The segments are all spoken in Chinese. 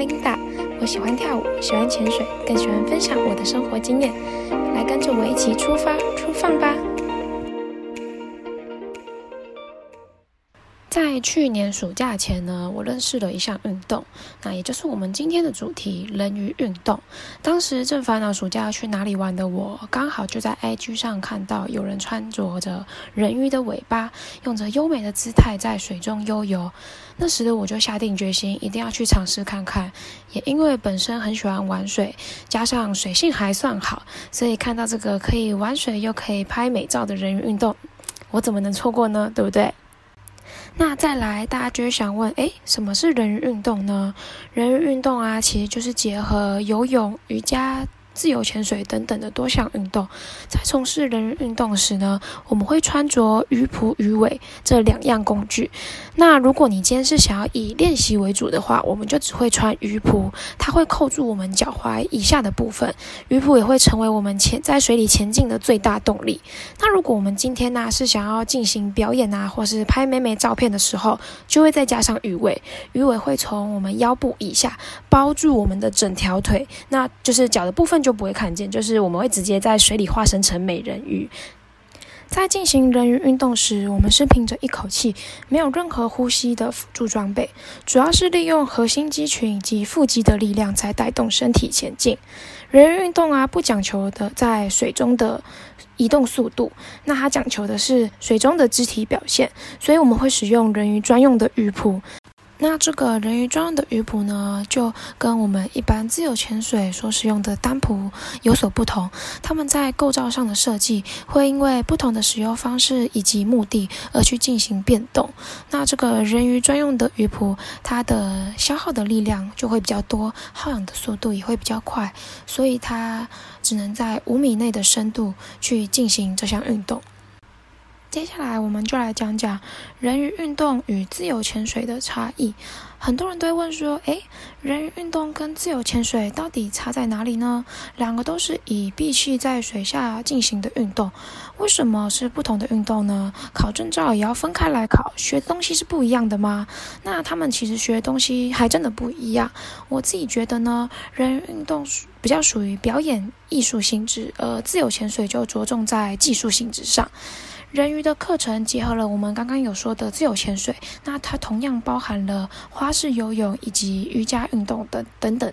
Linda，我喜欢跳舞，喜欢潜水，更喜欢分享我的生活经验。来跟着我一起出发出放吧！在去年暑假前呢，我认识了一项运动，那也就是我们今天的主题——人鱼运动。当时正烦恼暑假要去哪里玩的我，刚好就在 IG 上看到有人穿着着人鱼的尾巴，用着优美的姿态在水中悠游。那时的我就下定决心，一定要去尝试看看。也因为本身很喜欢玩水，加上水性还算好，所以看到这个可以玩水又可以拍美照的人鱼运动，我怎么能错过呢？对不对？那再来，大家就会想问：诶，什么是人鱼运动呢？人鱼运动啊，其实就是结合游泳、瑜伽。自由潜水等等的多项运动，在从事人鱼运动时呢，我们会穿着鱼蹼、鱼尾这两样工具。那如果你今天是想要以练习为主的话，我们就只会穿鱼蹼，它会扣住我们脚踝以下的部分，鱼蹼也会成为我们前在水里前进的最大动力。那如果我们今天呢是想要进行表演啊，或是拍美美照片的时候，就会再加上鱼尾，鱼尾会从我们腰部以下包住我们的整条腿，那就是脚的部分就。都不会看见，就是我们会直接在水里化身成美人鱼。在进行人鱼运动时，我们是凭着一口气，没有任何呼吸的辅助装备，主要是利用核心肌群以及腹肌的力量在带动身体前进。人鱼运动啊，不讲求的在水中的移动速度，那它讲求的是水中的肢体表现，所以我们会使用人鱼专用的鱼蹼。那这个人鱼装的鱼蹼呢，就跟我们一般自由潜水所使用的单蹼有所不同。它们在构造上的设计会因为不同的使用方式以及目的而去进行变动。那这个人鱼专用的鱼蹼，它的消耗的力量就会比较多，耗氧的速度也会比较快，所以它只能在五米内的深度去进行这项运动。接下来，我们就来讲讲人鱼运动与自由潜水的差异。很多人都会问说：“诶，人鱼运动跟自由潜水到底差在哪里呢？两个都是以闭气在水下进行的运动，为什么是不同的运动呢？考证照也要分开来考，学东西是不一样的吗？那他们其实学东西还真的不一样。我自己觉得呢，人鱼运动比较属于表演艺术性质，而自由潜水就着重在技术性质上。”人鱼的课程结合了我们刚刚有说的自由潜水，那它同样包含了花式游泳以及瑜伽运动等等等。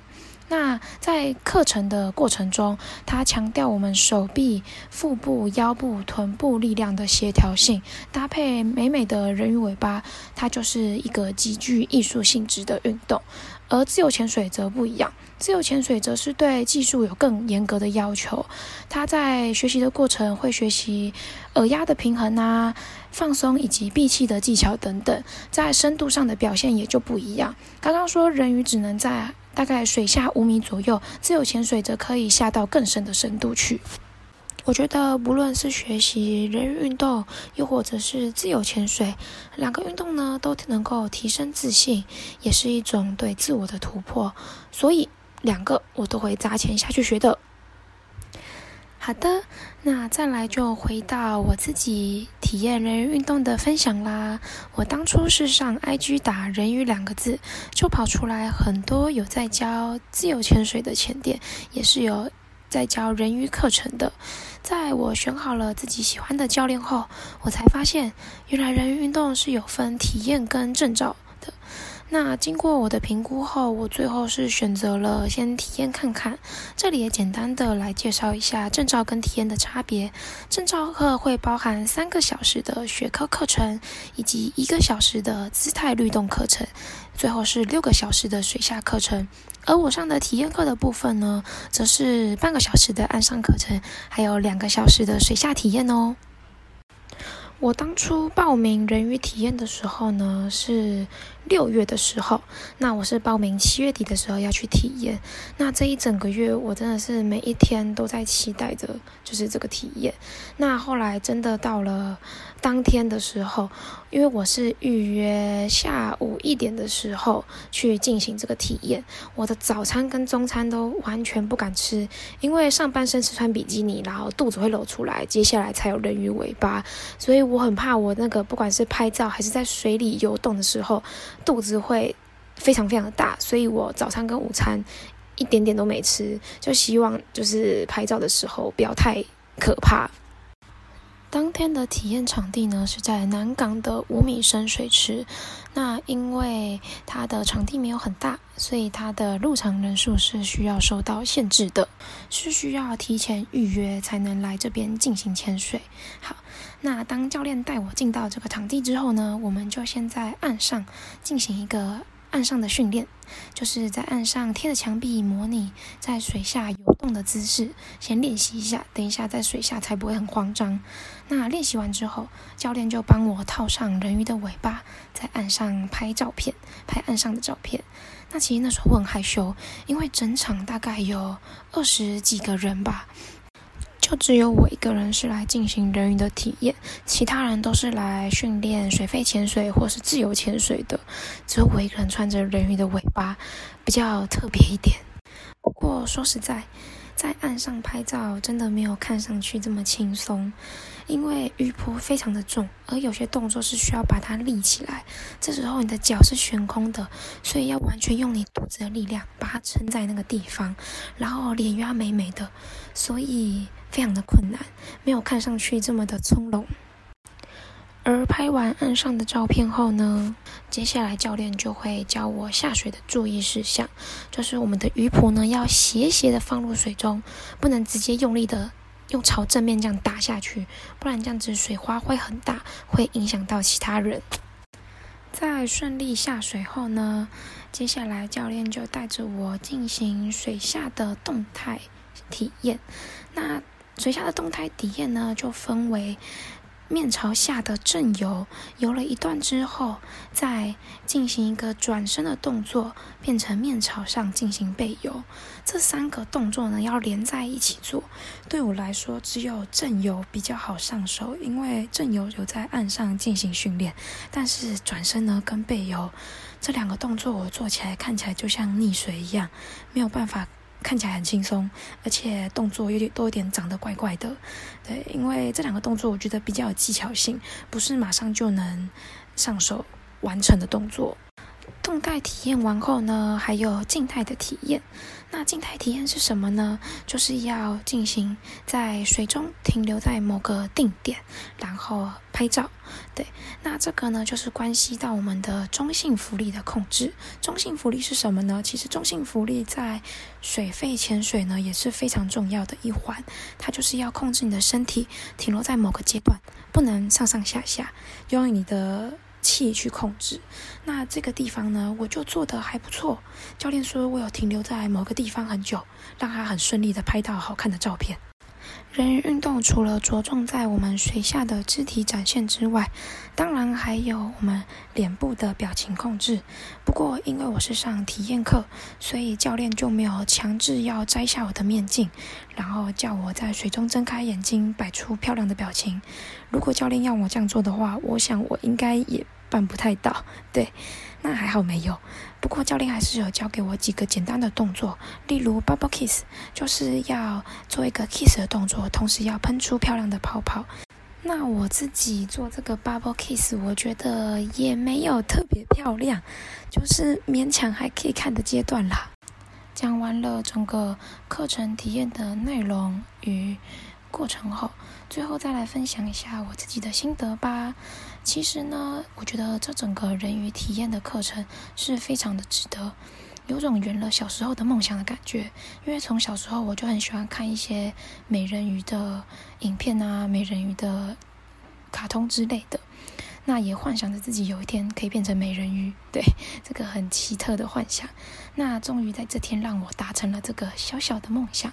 那在课程的过程中，它强调我们手臂、腹部、腰部、臀部力量的协调性，搭配美美的人鱼尾巴，它就是一个极具艺术性质的运动。而自由潜水则不一样，自由潜水则是对技术有更严格的要求。他在学习的过程会学习耳压的平衡啊、放松以及闭气的技巧等等，在深度上的表现也就不一样。刚刚说人鱼只能在大概水下五米左右，自由潜水则可以下到更深的深度去。我觉得，不论是学习人鱼运动，又或者是自由潜水，两个运动呢，都能够提升自信，也是一种对自我的突破。所以，两个我都会砸钱下去学的。好的，那再来就回到我自己体验人鱼运动的分享啦。我当初是上 IG 打“人鱼”两个字，就跑出来很多有在教自由潜水的潜店，也是有。在教人鱼课程的，在我选好了自己喜欢的教练后，我才发现，原来人鱼运动是有分体验跟证照的。那经过我的评估后，我最后是选择了先体验看看。这里也简单的来介绍一下证照跟体验的差别。证照课会包含三个小时的学科课程，以及一个小时的姿态律动课程，最后是六个小时的水下课程。而我上的体验课的部分呢，则是半个小时的岸上课程，还有两个小时的水下体验哦。我当初报名人鱼体验的时候呢，是六月的时候。那我是报名七月底的时候要去体验。那这一整个月，我真的是每一天都在期待着，就是这个体验。那后来真的到了当天的时候，因为我是预约下午一点的时候去进行这个体验，我的早餐跟中餐都完全不敢吃，因为上半身是穿比基尼，然后肚子会露出来，接下来才有人鱼尾巴，所以。我很怕我那个不管是拍照还是在水里游动的时候，肚子会非常非常的大，所以我早餐跟午餐一点点都没吃，就希望就是拍照的时候不要太可怕。当天的体验场地呢是在南港的五米深水池，那因为它的场地没有很大，所以它的入场人数是需要受到限制的，是需要提前预约才能来这边进行潜水。好，那当教练带我进到这个场地之后呢，我们就先在岸上进行一个。岸上的训练，就是在岸上贴着墙壁模拟在水下游动的姿势，先练习一下，等一下在水下才不会很慌张。那练习完之后，教练就帮我套上人鱼的尾巴，在岸上拍照片，拍岸上的照片。那其实那时候我很害羞，因为整场大概有二十几个人吧。就只有我一个人是来进行人鱼的体验，其他人都是来训练水肺潜水或是自由潜水的，只有我一个人穿着人鱼的尾巴，比较特别一点。不过说实在，在岸上拍照真的没有看上去这么轻松，因为鱼坡非常的重，而有些动作是需要把它立起来，这时候你的脚是悬空的，所以要完全用你肚子的力量把它撑在那个地方，然后脸要美美的，所以。非常的困难，没有看上去这么的从容。而拍完岸上的照片后呢，接下来教练就会教我下水的注意事项，就是我们的鱼蹼呢要斜斜的放入水中，不能直接用力的用朝正面这样打下去，不然这样子水花会很大，会影响到其他人。在顺利下水后呢，接下来教练就带着我进行水下的动态体验。那水下的动态体验呢，就分为面朝下的正游，游了一段之后，再进行一个转身的动作，变成面朝上进行背游。这三个动作呢，要连在一起做。对我来说，只有正游比较好上手，因为正游有在岸上进行训练，但是转身呢跟背游这两个动作，我做起来看起来就像溺水一样，没有办法。看起来很轻松，而且动作有点都有点长得怪怪的，对，因为这两个动作我觉得比较有技巧性，不是马上就能上手完成的动作。动态体验完后呢，还有静态的体验。那静态体验是什么呢？就是要进行在水中停留在某个定点，然后拍照。对，那这个呢，就是关系到我们的中性浮力的控制。中性浮力是什么呢？其实中性浮力在水肺潜水呢也是非常重要的一环。它就是要控制你的身体停留在某个阶段，不能上上下下，用你的。气去控制，那这个地方呢，我就做的还不错。教练说我有停留在某个地方很久，让他很顺利的拍到好看的照片。人鱼运动除了着重在我们水下的肢体展现之外，当然还有我们脸部的表情控制。不过因为我是上体验课，所以教练就没有强制要摘下我的面镜，然后叫我在水中睁开眼睛，摆出漂亮的表情。如果教练要我这样做的话，我想我应该也。办不太到，对，那还好没有。不过教练还是有教给我几个简单的动作，例如 bubble kiss，就是要做一个 kiss 的动作，同时要喷出漂亮的泡泡。那我自己做这个 bubble kiss，我觉得也没有特别漂亮，就是勉强还可以看的阶段啦。讲完了整个课程体验的内容与过程后，最后再来分享一下我自己的心得吧。其实呢，我觉得这整个人鱼体验的课程是非常的值得，有种圆了小时候的梦想的感觉。因为从小时候我就很喜欢看一些美人鱼的影片啊，美人鱼的卡通之类的，那也幻想着自己有一天可以变成美人鱼。对，这个很奇特的幻想。那终于在这天让我达成了这个小小的梦想。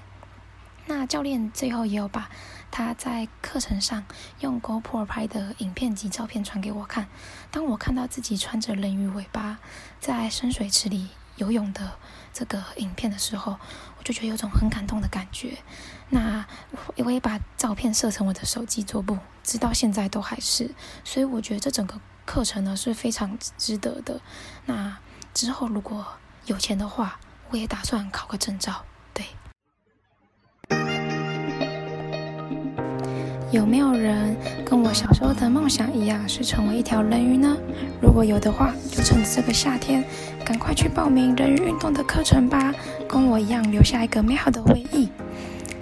那教练最后也有把他在课程上用 GoPro 拍的影片及照片传给我看。当我看到自己穿着人鱼尾巴在深水池里游泳的这个影片的时候，我就觉得有种很感动的感觉。那我也把照片设成我的手机桌布，直到现在都还是。所以我觉得这整个课程呢是非常值得的。那之后如果有钱的话，我也打算考个证照。有没有人跟我小时候的梦想一样，是成为一条人鱼呢？如果有的话，就趁着这个夏天，赶快去报名人鱼运动的课程吧，跟我一样留下一个美好的回忆。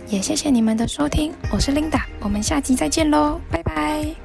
也谢谢你们的收听，我是 Linda，我们下期再见喽，拜拜。